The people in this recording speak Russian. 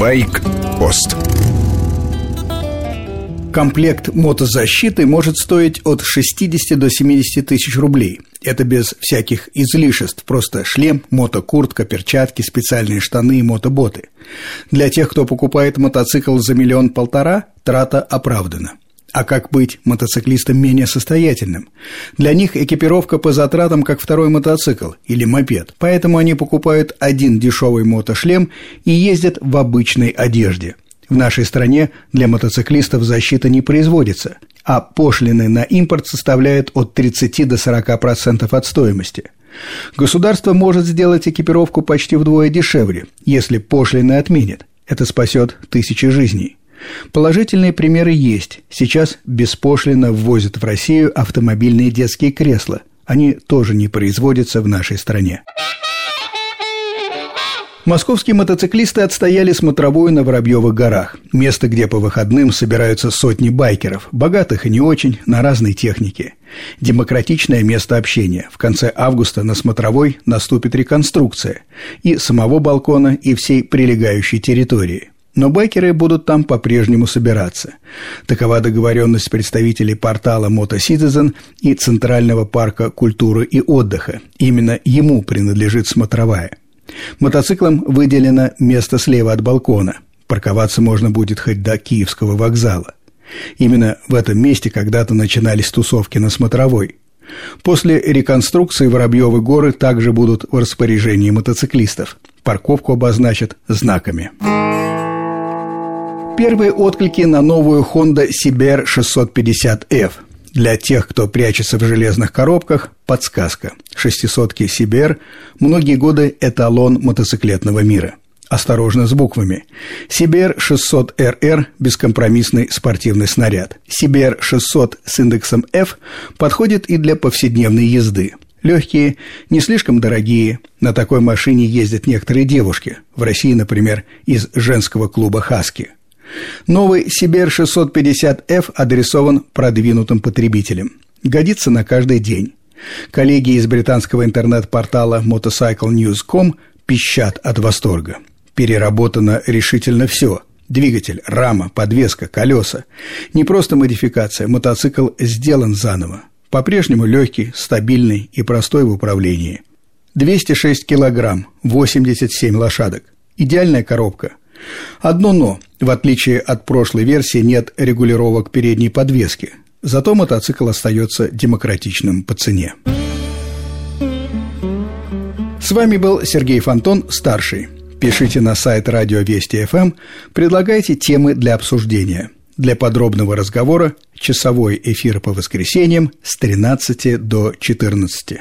Байк-пост Комплект мотозащиты может стоить от 60 до 70 тысяч рублей. Это без всяких излишеств, просто шлем, мотокуртка, перчатки, специальные штаны и мотоботы. Для тех, кто покупает мотоцикл за миллион-полтора, трата оправдана. А как быть мотоциклистам менее состоятельным? Для них экипировка по затратам как второй мотоцикл или мопед, поэтому они покупают один дешевый мотошлем и ездят в обычной одежде – в нашей стране для мотоциклистов защита не производится, а пошлины на импорт составляют от 30 до 40% от стоимости. Государство может сделать экипировку почти вдвое дешевле, если пошлины отменят. Это спасет тысячи жизней. Положительные примеры есть. Сейчас беспошлино ввозят в Россию автомобильные детские кресла. Они тоже не производятся в нашей стране. Московские мотоциклисты отстояли смотровую на Воробьевых горах, место, где по выходным собираются сотни байкеров, богатых и не очень, на разной технике. Демократичное место общения. В конце августа на смотровой наступит реконструкция и самого балкона, и всей прилегающей территории. Но байкеры будут там по-прежнему собираться. Такова договоренность представителей портала MotoCitizen и Центрального парка культуры и отдыха. Именно ему принадлежит смотровая. Мотоциклам выделено место слева от балкона. Парковаться можно будет хоть до Киевского вокзала. Именно в этом месте когда-то начинались тусовки на Смотровой. После реконструкции Воробьевы горы также будут в распоряжении мотоциклистов. Парковку обозначат знаками. Первые отклики на новую Honda CBR 650F – для тех, кто прячется в железных коробках, подсказка. Шестисотки CBR многие годы эталон мотоциклетного мира. Осторожно с буквами. CBR 600RR – бескомпромиссный спортивный снаряд. CBR 600 с индексом F подходит и для повседневной езды. Легкие, не слишком дорогие. На такой машине ездят некоторые девушки. В России, например, из женского клуба «Хаски». Новый Сибер 650F адресован продвинутым потребителям. Годится на каждый день. Коллеги из британского интернет-портала motorcyclenews.com пищат от восторга. Переработано решительно все – Двигатель, рама, подвеска, колеса. Не просто модификация, мотоцикл сделан заново. По-прежнему легкий, стабильный и простой в управлении. 206 килограмм, 87 лошадок. Идеальная коробка. Одно «но». В отличие от прошлой версии нет регулировок передней подвески. Зато мотоцикл остается демократичным по цене. С вами был Сергей Фонтон, старший. Пишите на сайт Радио Вести ФМ, предлагайте темы для обсуждения. Для подробного разговора часовой эфир по воскресеньям с 13 до 14.